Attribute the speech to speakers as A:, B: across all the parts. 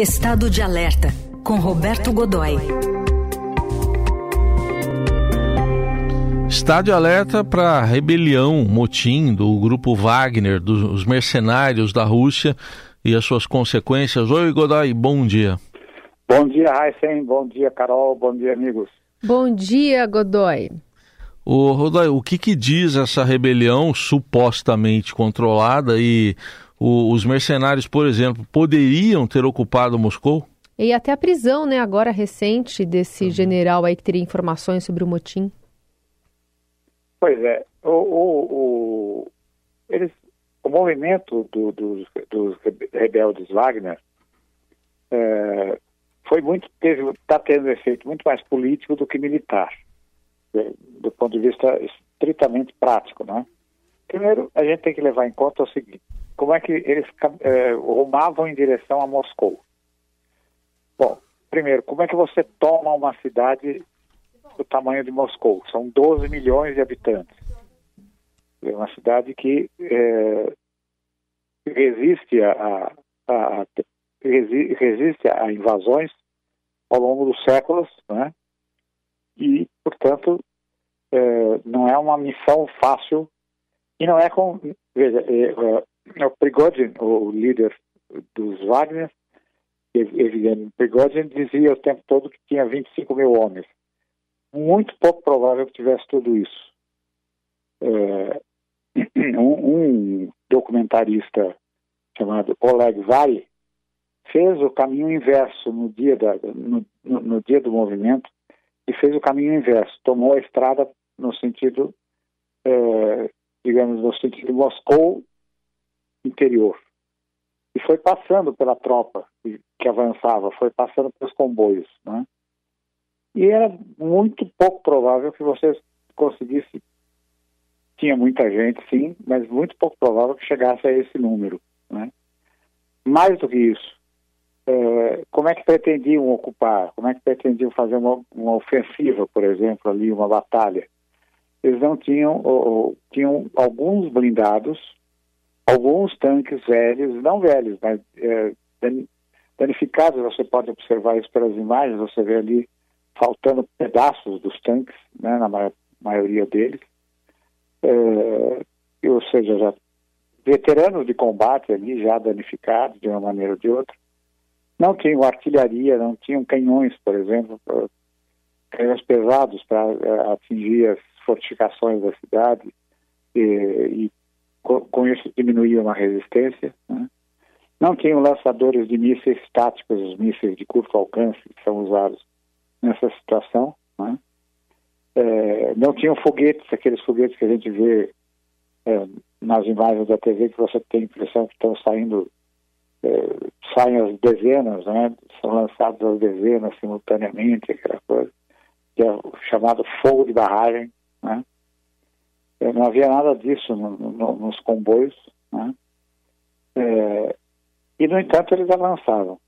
A: Estado de Alerta, com Roberto Godoy.
B: Estado de alerta para rebelião, motim do grupo Wagner, dos mercenários da Rússia e as suas consequências. Oi, Godoy, bom dia.
C: Bom dia, Heisen. Bom dia, Carol. Bom dia, amigos.
D: Bom dia, Godoy.
B: O Godoy, o que, que diz essa rebelião supostamente controlada e o, os mercenários, por exemplo, poderiam ter ocupado Moscou?
D: E até a prisão, né, agora recente, desse uhum. general aí que teria informações sobre o motim.
C: Pois é, o, o, o, eles, o movimento do, dos, dos, rebeldes Wagner é, foi muito, teve, está tendo um efeito muito mais político do que militar, do ponto de vista estritamente prático, né? Primeiro, a gente tem que levar em conta o seguinte: como é que eles é, rumavam em direção a Moscou. Bom, primeiro, como é que você toma uma cidade do tamanho de Moscou? São 12 milhões de habitantes. É uma cidade que é, resiste a, a, a, resiste a invasões ao longo dos séculos, né? E, portanto, é, não é uma missão fácil e não é com veja, é, é o líder dos Wagner, Evgeny dizia o tempo todo que tinha 25 mil homens. Muito pouco provável que tivesse tudo isso. É, um, um, documentarista chamado Oleg Vary fez o caminho inverso no dia, da, no, no, no dia do movimento e fez o caminho inverso. Tomou a estrada no sentido, é, digamos, no sentido de Moscou interior. E foi passando pela tropa que avançava, foi passando pelos comboios. Né? E era muito pouco provável que você conseguisse. Tinha muita gente, sim, mas muito pouco provável que chegasse a esse número. Né? Mais do que isso, é, como é que pretendiam ocupar? Como é que pretendiam fazer uma, uma ofensiva, por exemplo, ali, uma batalha? Eles não tinham, ou, tinham alguns blindados alguns tanques velhos, não velhos, mas é, danificados, você pode observar isso pelas imagens, você vê ali faltando pedaços dos tanques, né, na ma maioria deles, é, ou seja, já veteranos de combate ali, já danificados de uma maneira ou de outra. Não tinham artilharia, não tinham canhões, por exemplo, canhões pesados para é, atingir as fortificações da cidade e, isso diminuía uma resistência. Né? Não tinham lançadores de mísseis táticos, os mísseis de curto alcance que são usados nessa situação. Né? É, não tinham foguetes, aqueles foguetes que a gente vê é, nas imagens da TV que você tem a impressão que estão saindo, é, saem as dezenas, né? são lançados as dezenas simultaneamente, aquela coisa, que é o chamado fogo de barragem. Né? É, não havia nada disso no, no, nos comboios, né? é, e, no entanto, eles avançavam.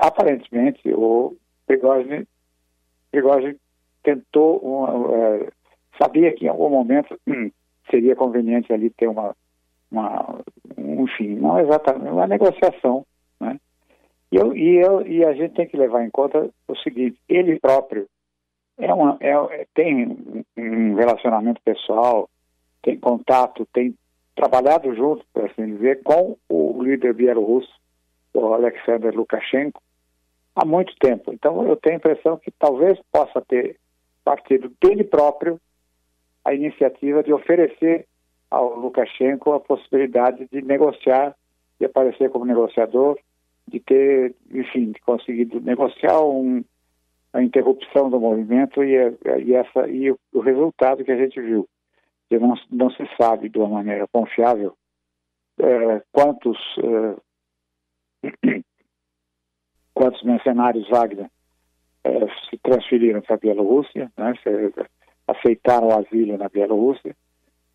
C: Aparentemente, o Prigozhin tentou, é, sabia que em algum momento seria conveniente ali ter uma, uma enfim, não exatamente, uma negociação, né? E, eu, e, eu, e a gente tem que levar em conta o seguinte, ele próprio é uma, é, tem um relacionamento pessoal, tem contato, tem trabalhado junto, por assim dizer, com o líder bielorrusso, o Alexander Lukashenko, há muito tempo. Então eu tenho a impressão que talvez possa ter partido dele próprio a iniciativa de oferecer ao Lukashenko a possibilidade de negociar, de aparecer como negociador, de ter, enfim, de conseguir negociar um, a interrupção do movimento e, e, essa, e o, o resultado que a gente viu. Que não, não se sabe de uma maneira confiável é, quantos é, quantos mercenários Wagner é, se transferiram para a Bielorrússia, né, aceitaram o asilo na Bielorrússia,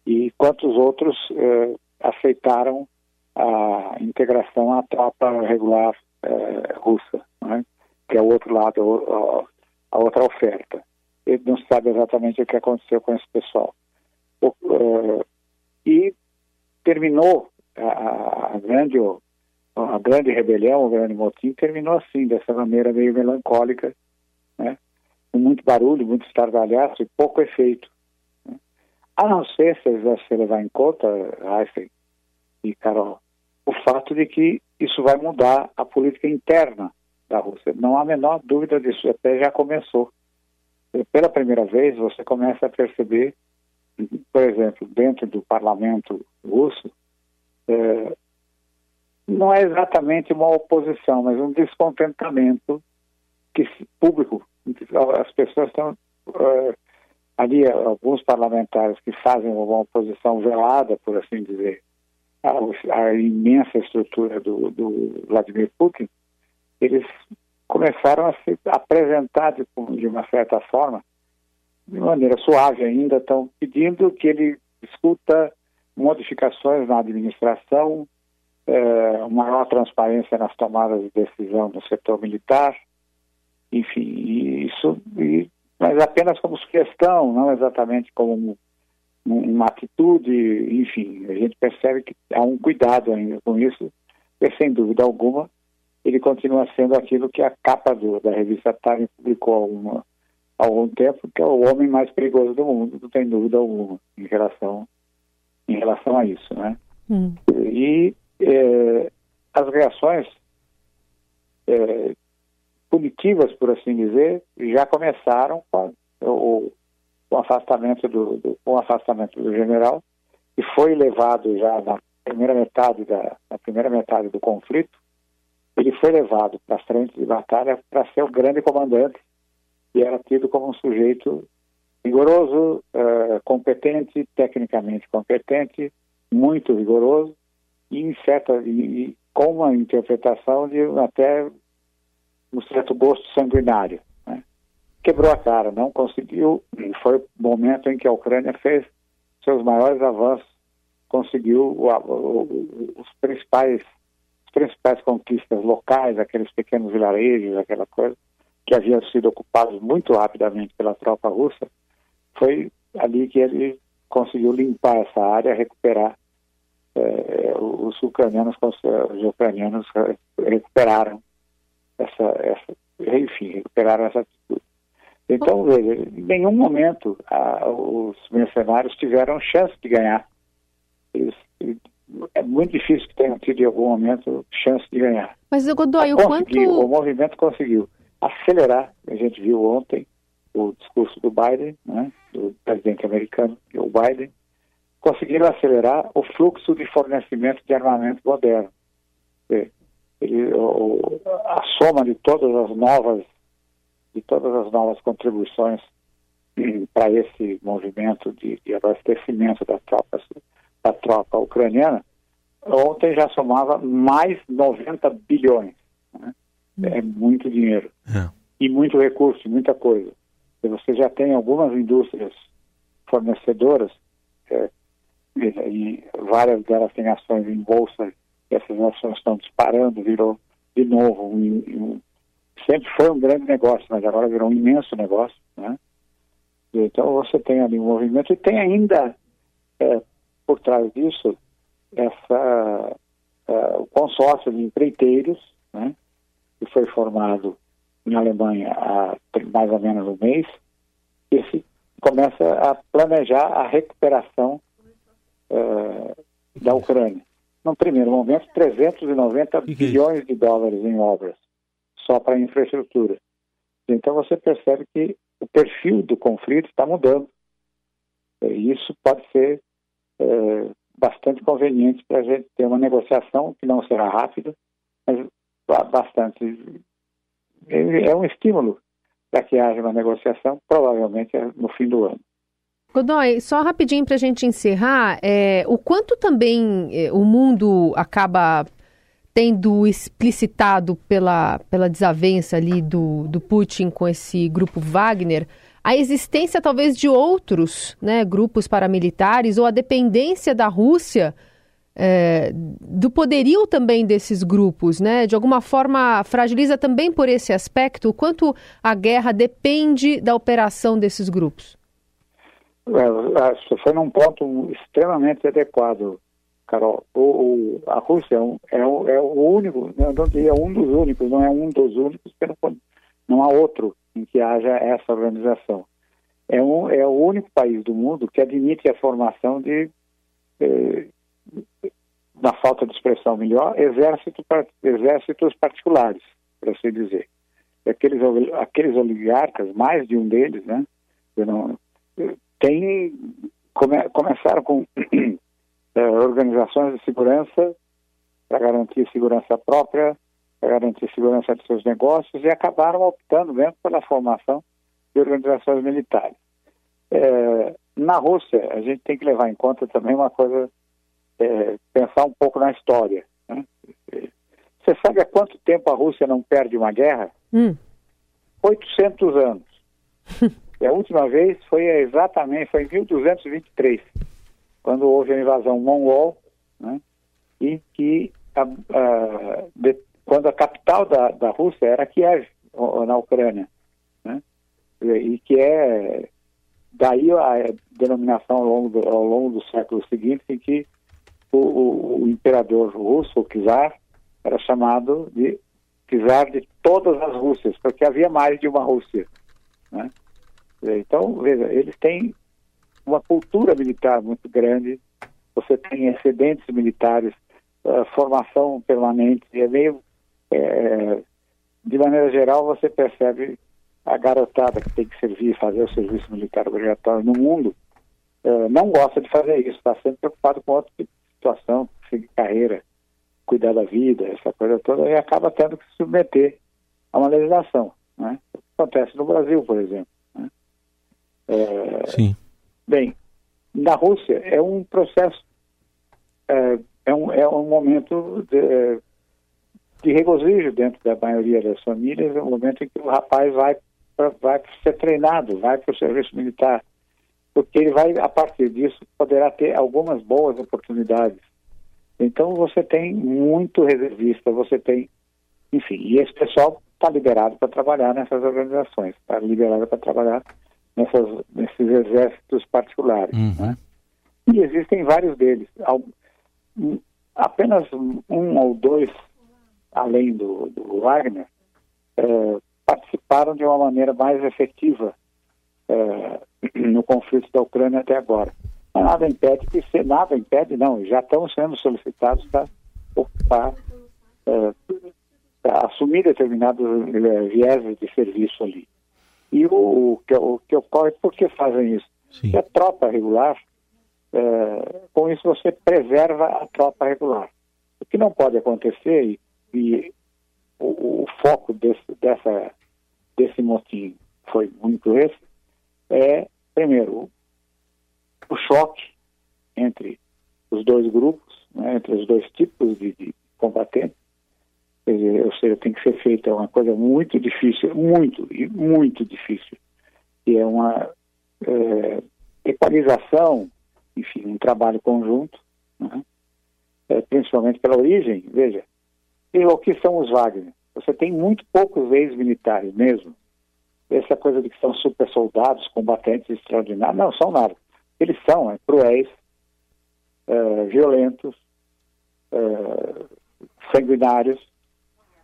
C: e quantos outros aceitaram a integração à tropa regular russa, né, que é o outro lado, a, outra oferta. Ele não sabe exatamente o que aconteceu com esse pessoal. Uh, e terminou a, a grande a grande rebelião, o grande motim, terminou assim, dessa maneira meio melancólica, né? com muito barulho, muito estardalhaço e pouco efeito. Né? A não ser, se você levar em conta, Einstein e Carol, o fato de que isso vai mudar a política interna da Rússia. Não há a menor dúvida disso, até já começou. Pela primeira vez, você começa a perceber, por exemplo, dentro do parlamento russo, é, não é exatamente uma oposição, mas um descontentamento que público. As pessoas estão uh, ali, alguns parlamentares que fazem uma oposição velada, por assim dizer, à imensa estrutura do, do, Vladimir Putin, eles começaram a se apresentar de, de uma certa forma, de maneira suave ainda, estão pedindo que ele discuta modificações na administração, é, maior transparência nas tomadas de decisão no setor militar, enfim, isso, e, mas apenas como sugestão, não exatamente como uma atitude, enfim, a gente percebe que há um cuidado ainda com isso, e sem dúvida alguma ele continua sendo aquilo que a capa do, da revista Time publicou há, uma, há algum tempo, que é o homem mais perigoso do mundo, não tem dúvida alguma em relação, em relação a isso, né? Hum. E é, as reações é, punitivas, por assim dizer, já começaram com, o, com o afastamento do, do, com o afastamento do general e foi levado já na primeira metade da na primeira metade do conflito ele foi levado para a frente de batalha para ser o grande comandante e era tido como um sujeito rigoroso, uh, competente, tecnicamente competente, muito rigoroso e, certa, e, e com uma interpretação de até um certo gosto sanguinário. Né? Quebrou a cara, não conseguiu, e foi o momento em que a Ucrânia fez seus maiores avanços, conseguiu o, o, os principais principais conquistas locais, aqueles pequenos vilarejos, aquela coisa, que haviam sido ocupados muito rapidamente pela tropa russa, foi ali que ele conseguiu limpar essa área, recuperar eh, os ucranianos, os ucranianos recuperaram essa, essa, enfim, recuperaram essa atitude. Então, veja, em nenhum momento a, os mercenários tiveram chance de ganhar. Eles, é muito difícil que tenham tido em algum momento chance de ganhar.
D: Mas, Godoy, o quanto...
C: O movimento conseguiu acelerar, a gente viu ontem o discurso do Biden, né, do presidente americano, o Biden, conseguiram acelerar o fluxo de fornecimento de armamento moderno. Ele, o, a soma de todas as novas de todas as novas contribuições para esse movimento de, de, abastecimento da tropa da tropa ucraniana ontem já somava mais 90 bilhões né? é muito dinheiro é. e muito recurso muita coisa e você já tem algumas indústrias fornecedoras é, e várias delas têm ações em bolsa, e essas ações estão disparando, virou de novo um, um, sempre foi um grande negócio, mas agora virou um imenso negócio, né? Então você tem ali um movimento e tem ainda é, por trás disso essa é, o consórcio de empreiteiros, né? Que foi formado na Alemanha há mais ou menos um mês, esse começa a planejar a recuperação uh, da Ucrânia. No primeiro momento, 390 bilhões de dólares em obras, só para infraestrutura. Então você percebe que o perfil do conflito está mudando. E isso pode ser é, bastante conveniente para a gente ter uma negociação que não será rápida, mas bastante. É um estímulo para que haja uma negociação, provavelmente no fim do ano.
D: Godoy, só rapidinho para a gente encerrar, é, o quanto também é, o mundo acaba tendo explicitado pela, pela desavença ali do, do Putin com esse grupo Wagner, a existência talvez de outros né, grupos paramilitares ou a dependência da Rússia é, do poderio também desses grupos, né? De alguma forma fragiliza também por esse aspecto o quanto a guerra depende da operação desses grupos.
C: É, você foi num ponto extremamente adequado, Carol, o, o, a Rússia é, é, o, é o único, não diria um dos únicos, não é um dos únicos, não há outro em que haja essa organização. É, um, é o único país do mundo que admite a formação de, eh, na falta de expressão melhor, exército, exércitos particulares, por assim dizer. Aqueles, aqueles oligarcas, mais de um deles, né, não, tem, come, começaram com é, organizações de segurança para garantir segurança própria, para garantir segurança de seus negócios e acabaram optando mesmo pela formação de organizações militares. É, na Rússia, a gente tem que levar em conta também uma coisa, é, pensar um pouco na história. Né? Você sabe há quanto tempo a Rússia não perde uma guerra? Hum. 800 anos. e a última vez foi exatamente, foi em 1223 quando houve a invasão mongol, né, e que a, a, de, quando a capital da, da Rússia era Kiev, na Ucrânia, né, e que é daí a denominação ao longo do, ao longo do século seguinte em que o, o, o imperador russo, o czar, era chamado de czar de todas as Rússias, porque havia mais de uma Rússia. Né? Então, veja, eles têm uma cultura militar muito grande, você tem excedentes militares, uh, formação permanente, é meio, é, de maneira geral, você percebe a garotada que tem que servir, fazer o serviço militar obrigatório no mundo, uh, não gosta de fazer isso, está sempre preocupado com outra situação, seguir carreira, cuidar da vida, essa coisa toda, e acaba tendo que se submeter a uma legislação. Né? Acontece no Brasil, por exemplo. Né?
B: É, Sim.
C: Bem, na Rússia é um processo, é, é, um, é um momento de, de regozijo dentro da maioria das famílias, é um momento em que o rapaz vai para vai ser treinado, vai para o serviço militar, porque ele vai, a partir disso, poderá ter algumas boas oportunidades. Então você tem muito reservista, você tem, enfim, e esse pessoal está liberado para trabalhar nessas organizações, está liberado para trabalhar nessas, nesses exércitos particulares. Uhum. Né? E existem vários deles. Apenas um ou dois, além do, do Wagner, é, participaram de uma maneira mais efetiva é, no conflito da Ucrânia até agora. Mas nada impede que, se, nada impede, não, já estão sendo solicitados para ocupar, é, assumir determinados é, vieses de serviço ali. E o, o, que, o que ocorre, por que fazem isso? Sim. a tropa regular, é, com isso você preserva a tropa regular. O que não pode acontecer, e, e o, o, foco desse, dessa, desse motim foi muito esse, é, primeiro, o choque entre os dois grupos, né, entre os dois tipos de, de combatentes, Quer dizer, ou seja, tem que ser feita uma coisa muito difícil, muito, e muito difícil, que é uma é, equalização, enfim, um trabalho conjunto, né? é, principalmente pela origem, veja, e o que são os Wagner? Você tem muito poucos ex-militares mesmo. Essa coisa de que são super soldados, combatentes extraordinários, não são nada. Eles são é, cruéis, é, violentos, é, sanguinários,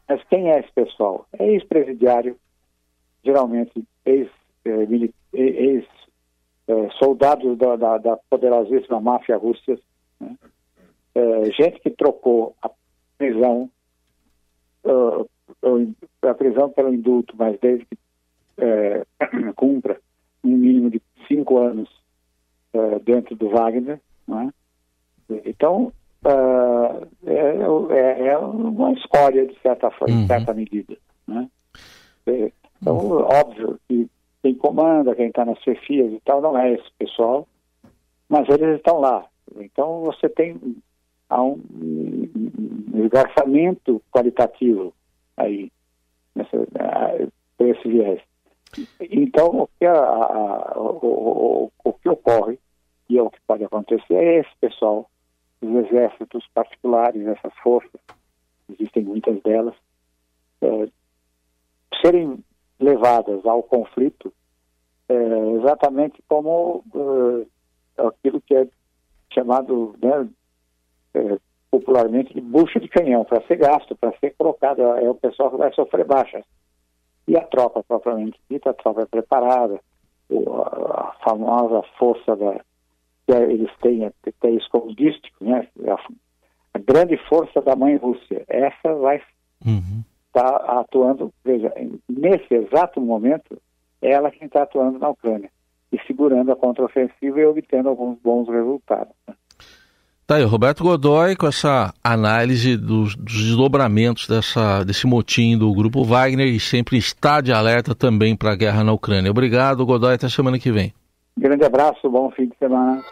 C: mas quem é esse pessoal? É ex-presidiário, geralmente ex-soldados ex, da, da, da, poderosíssima máfia russa, né? é, gente que trocou a prisão, uh, a prisão pelo indulto, mas desde que é, cumpra um mínimo de cinco anos uh, dentro do Wagner. Né? Então, uh, é, é, é, uma escolha, de certa, forma, uhum. certa medida. Né? É, então, uhum. óbvio que quem comanda, quem está nas chefias e tal, não é esse pessoal, mas eles estão lá. Então, você tem há um esgarçamento qualitativo aí, nessa, por esse viés. Então, o que, a, a, o, o, o, que ocorre, e é o que pode acontecer, é esse pessoal os exércitos particulares, essas forças, existem muitas delas, é, serem levadas ao conflito é, exatamente como é, aquilo que é chamado né, é, popularmente de bucha de canhão, para ser gasto, para ser colocado. É o pessoal que vai sofrer baixas. E a tropa propriamente dita, a tropa é preparada, a famosa força da, que eles têm, até escondístico, né? A, a, grande força da mãe Rússia. Essa vai uhum. estar tá atuando, veja, nesse exato momento, é ela quem está atuando na Ucrânia e segurando a contraofensiva e obtendo alguns bons resultados. Né?
B: Tá aí, Roberto Godoy com essa análise dos, dos, desdobramentos dessa, desse motim do Grupo Wagner e sempre está de alerta também para a guerra na Ucrânia. Obrigado, Godoy, até semana que vem.
C: Grande abraço, bom fim de semana.